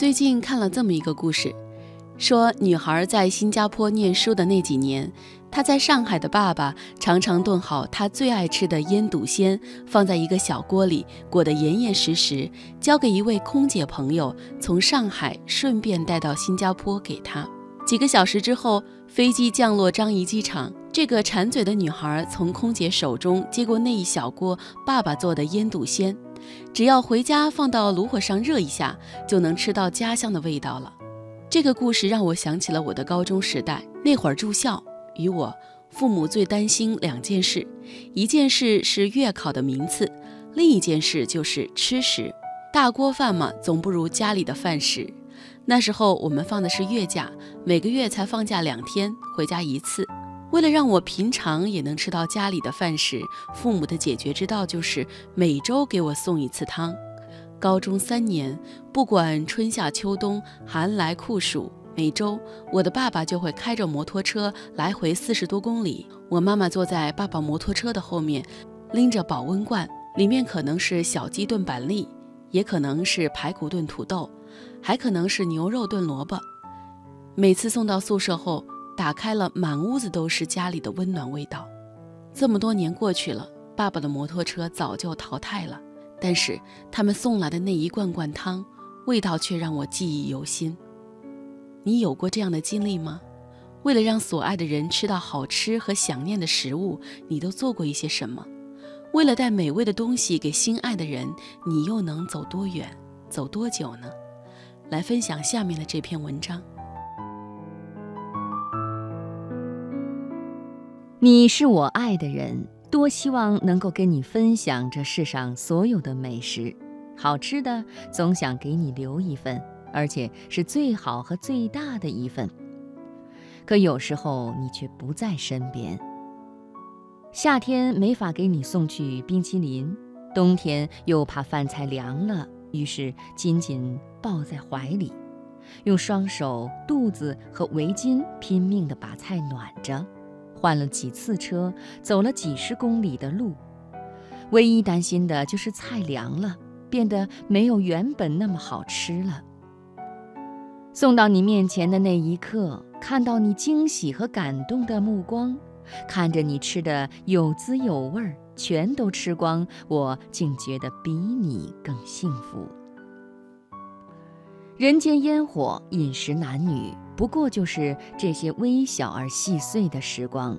最近看了这么一个故事，说女孩在新加坡念书的那几年，她在上海的爸爸常常炖好她最爱吃的腌笃鲜，放在一个小锅里裹得严严实实，交给一位空姐朋友从上海顺便带到新加坡给她。几个小时之后，飞机降落樟宜机场，这个馋嘴的女孩从空姐手中接过那一小锅爸爸做的腌笃鲜。只要回家放到炉火上热一下，就能吃到家乡的味道了。这个故事让我想起了我的高中时代，那会儿住校，与我父母最担心两件事：一件事是月考的名次，另一件事就是吃食。大锅饭嘛，总不如家里的饭食。那时候我们放的是月假，每个月才放假两天，回家一次。为了让我平常也能吃到家里的饭食，父母的解决之道就是每周给我送一次汤。高中三年，不管春夏秋冬、寒来酷暑，每周我的爸爸就会开着摩托车来回四十多公里。我妈妈坐在爸爸摩托车的后面，拎着保温罐，里面可能是小鸡炖板栗，也可能是排骨炖土豆，还可能是牛肉炖萝卜。每次送到宿舍后，打开了，满屋子都是家里的温暖味道。这么多年过去了，爸爸的摩托车早就淘汰了，但是他们送来的那一罐罐汤，味道却让我记忆犹新。你有过这样的经历吗？为了让所爱的人吃到好吃和想念的食物，你都做过一些什么？为了带美味的东西给心爱的人，你又能走多远，走多久呢？来分享下面的这篇文章。你是我爱的人，多希望能够跟你分享这世上所有的美食，好吃的总想给你留一份，而且是最好和最大的一份。可有时候你却不在身边，夏天没法给你送去冰淇淋，冬天又怕饭菜凉了，于是紧紧抱在怀里，用双手、肚子和围巾拼命地把菜暖着。换了几次车，走了几十公里的路，唯一担心的就是菜凉了，变得没有原本那么好吃了。送到你面前的那一刻，看到你惊喜和感动的目光，看着你吃的有滋有味儿，全都吃光，我竟觉得比你更幸福。人间烟火，饮食男女。不过就是这些微小而细碎的时光，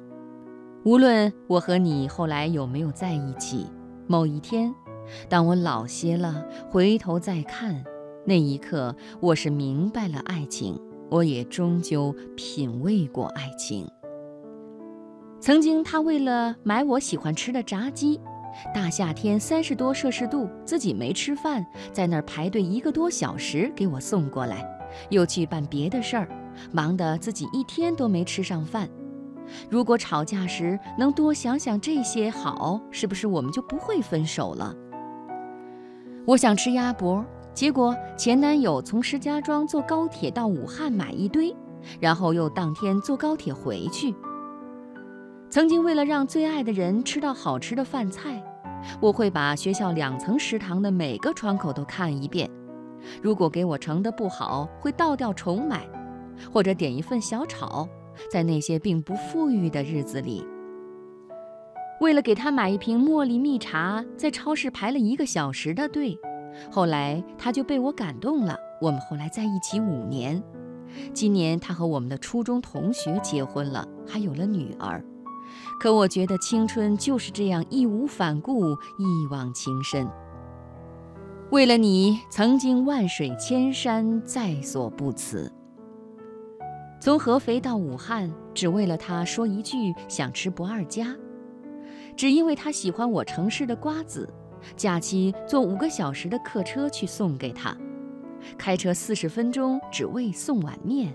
无论我和你后来有没有在一起，某一天，当我老些了，回头再看，那一刻，我是明白了爱情，我也终究品味过爱情。曾经，他为了买我喜欢吃的炸鸡，大夏天三十多摄氏度，自己没吃饭，在那儿排队一个多小时给我送过来，又去办别的事儿。忙得自己一天都没吃上饭。如果吵架时能多想想这些好，是不是我们就不会分手了？我想吃鸭脖，结果前男友从石家庄坐高铁到武汉买一堆，然后又当天坐高铁回去。曾经为了让最爱的人吃到好吃的饭菜，我会把学校两层食堂的每个窗口都看一遍。如果给我盛的不好，会倒掉重买。或者点一份小炒，在那些并不富裕的日子里，为了给他买一瓶茉莉蜜茶，在超市排了一个小时的队。后来他就被我感动了，我们后来在一起五年。今年他和我们的初中同学结婚了，还有了女儿。可我觉得青春就是这样义无反顾、一往情深。为了你，曾经万水千山，在所不辞。从合肥到武汉，只为了他说一句想吃不二家，只因为他喜欢我城市的瓜子。假期坐五个小时的客车去送给他，开车四十分钟只为送碗面。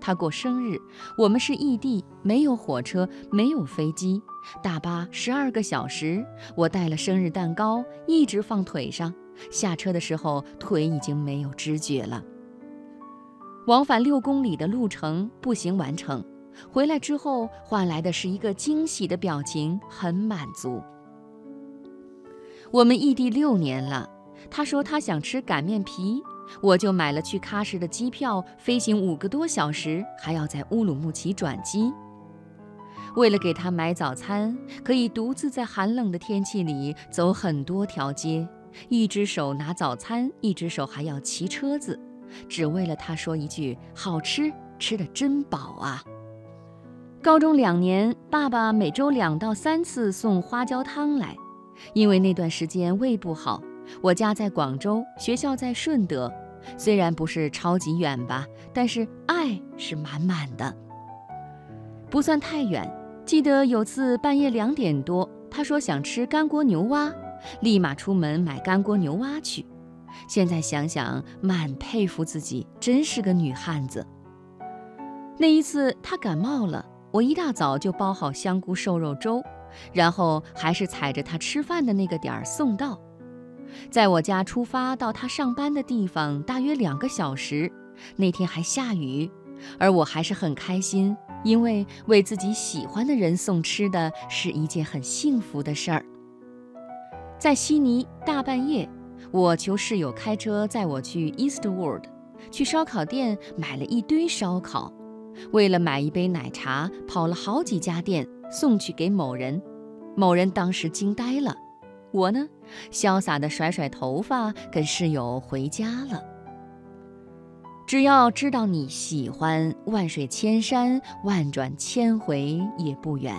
他过生日，我们是异地，没有火车，没有飞机，大巴十二个小时。我带了生日蛋糕，一直放腿上。下车的时候，腿已经没有知觉了。往返六公里的路程步行完成，回来之后换来的是一个惊喜的表情，很满足。我们异地六年了，他说他想吃擀面皮，我就买了去喀什的机票，飞行五个多小时，还要在乌鲁木齐转机。为了给他买早餐，可以独自在寒冷的天气里走很多条街，一只手拿早餐，一只手还要骑车子，只为了他说一句“好吃，吃的真饱啊”。高中两年，爸爸每周两到三次送花椒汤来，因为那段时间胃不好。我家在广州，学校在顺德，虽然不是超级远吧，但是爱是满满的，不算太远。记得有次半夜两点多，他说想吃干锅牛蛙，立马出门买干锅牛蛙去。现在想想，蛮佩服自己，真是个女汉子。那一次他感冒了，我一大早就煲好香菇瘦肉粥，然后还是踩着他吃饭的那个点儿送到。在我家出发到他上班的地方大约两个小时，那天还下雨，而我还是很开心，因为为自己喜欢的人送吃的是一件很幸福的事儿。在悉尼大半夜，我求室友开车载我去 Eastwood，去烧烤店买了一堆烧烤，为了买一杯奶茶，跑了好几家店送去给某人，某人当时惊呆了。我呢，潇洒地甩甩头发，跟室友回家了。只要知道你喜欢，万水千山，万转千回也不远。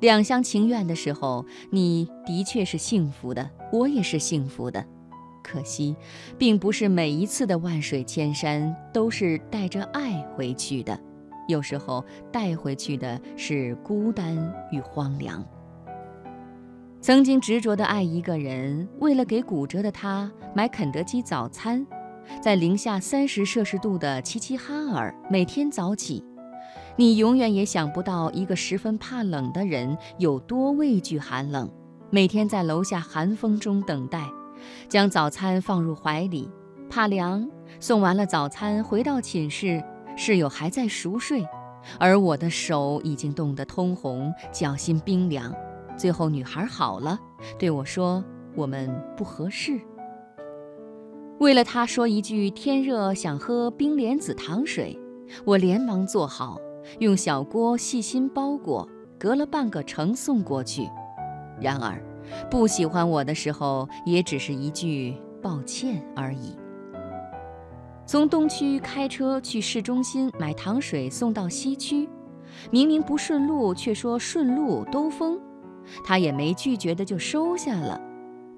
两厢情愿的时候，你的确是幸福的，我也是幸福的。可惜，并不是每一次的万水千山都是带着爱回去的，有时候带回去的是孤单与荒凉。曾经执着地爱一个人，为了给骨折的他买肯德基早餐，在零下三十摄氏度的齐齐哈尔每天早起，你永远也想不到一个十分怕冷的人有多畏惧寒冷，每天在楼下寒风中等待，将早餐放入怀里，怕凉。送完了早餐回到寝室，室友还在熟睡，而我的手已经冻得通红，脚心冰凉。最后，女孩好了，对我说：“我们不合适。”为了她说一句“天热想喝冰莲子糖水”，我连忙做好，用小锅细心包裹，隔了半个城送过去。然而，不喜欢我的时候，也只是一句抱歉而已。从东区开车去市中心买糖水，送到西区，明明不顺路，却说顺路兜风。他也没拒绝的就收下了，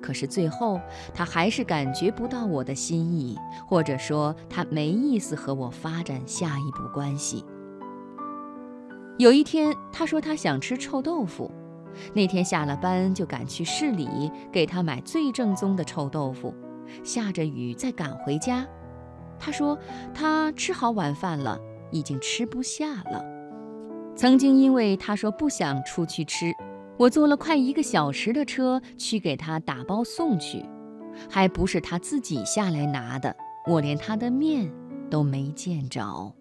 可是最后他还是感觉不到我的心意，或者说他没意思和我发展下一步关系。有一天，他说他想吃臭豆腐，那天下了班就赶去市里给他买最正宗的臭豆腐，下着雨再赶回家。他说他吃好晚饭了，已经吃不下了。曾经因为他说不想出去吃。我坐了快一个小时的车去给他打包送去，还不是他自己下来拿的，我连他的面都没见着。